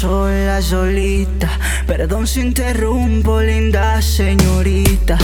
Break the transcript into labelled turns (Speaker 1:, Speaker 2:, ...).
Speaker 1: sola, solita. Perdón si interrumpo, linda señorita.